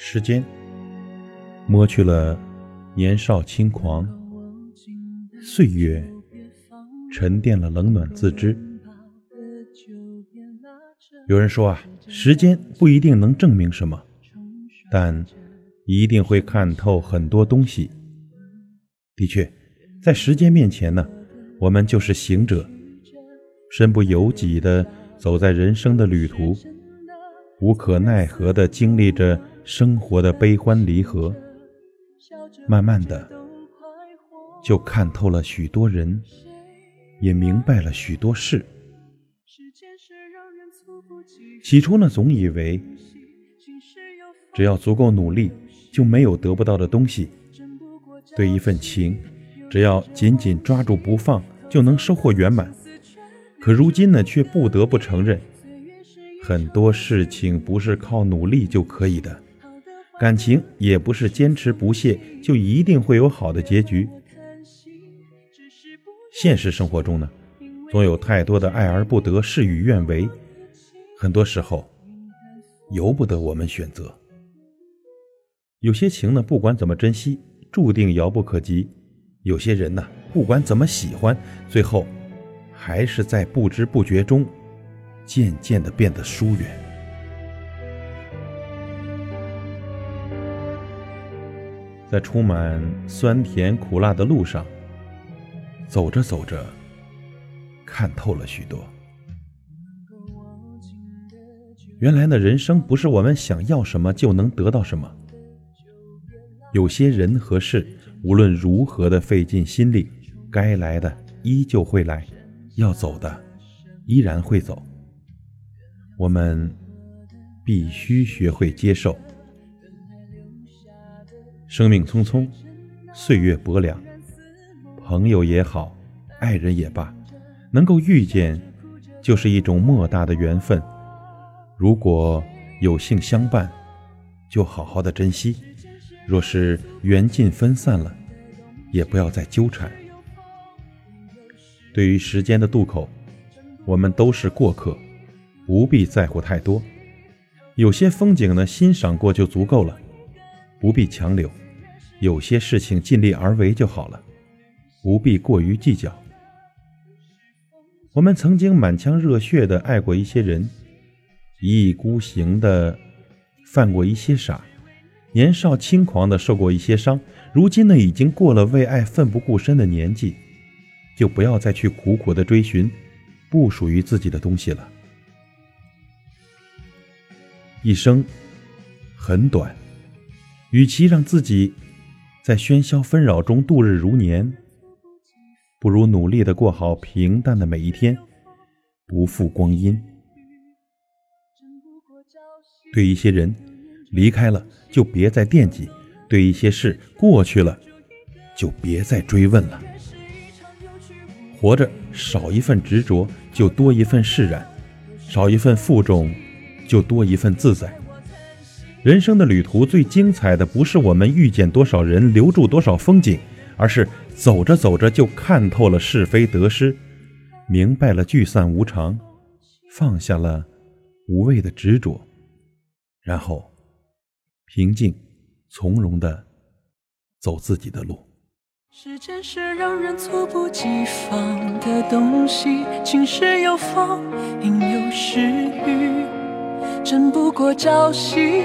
时间磨去了年少轻狂，岁月沉淀了冷暖自知。有人说啊，时间不一定能证明什么，但一定会看透很多东西。的确，在时间面前呢，我们就是行者，身不由己的走在人生的旅途。无可奈何的经历着生活的悲欢离合，慢慢的就看透了许多人，也明白了许多事。起初呢，总以为只要足够努力，就没有得不到的东西。对一份情，只要紧紧抓住不放，就能收获圆满。可如今呢，却不得不承认。很多事情不是靠努力就可以的，感情也不是坚持不懈就一定会有好的结局。现实生活中呢，总有太多的爱而不得、事与愿违，很多时候由不得我们选择。有些情呢，不管怎么珍惜，注定遥不可及；有些人呢，不管怎么喜欢，最后还是在不知不觉中。渐渐的变得疏远，在充满酸甜苦辣的路上，走着走着，看透了许多。原来的人生不是我们想要什么就能得到什么，有些人和事，无论如何的费尽心力，该来的依旧会来，要走的依然会走。我们必须学会接受。生命匆匆，岁月薄凉，朋友也好，爱人也罢，能够遇见，就是一种莫大的缘分。如果有幸相伴，就好好的珍惜；若是缘尽分散了，也不要再纠缠。对于时间的渡口，我们都是过客。不必在乎太多，有些风景呢，欣赏过就足够了，不必强留；有些事情尽力而为就好了，不必过于计较。我们曾经满腔热血的爱过一些人，一意孤行的犯过一些傻，年少轻狂的受过一些伤。如今呢，已经过了为爱奋不顾身的年纪，就不要再去苦苦的追寻不属于自己的东西了。一生很短，与其让自己在喧嚣纷扰中度日如年，不如努力的过好平淡的每一天，不负光阴。对一些人离开了，就别再惦记；对一些事过去了，就别再追问了。活着少一份执着，就多一份释然；少一份负重。就多一份自在。人生的旅途最精彩的，不是我们遇见多少人，留住多少风景，而是走着走着就看透了是非得失，明白了聚散无常，放下了无谓的执着，然后平静从容的走自己的路。时间是让人猝不及防的东西，晴时有风，阴有时雨。争不过朝夕，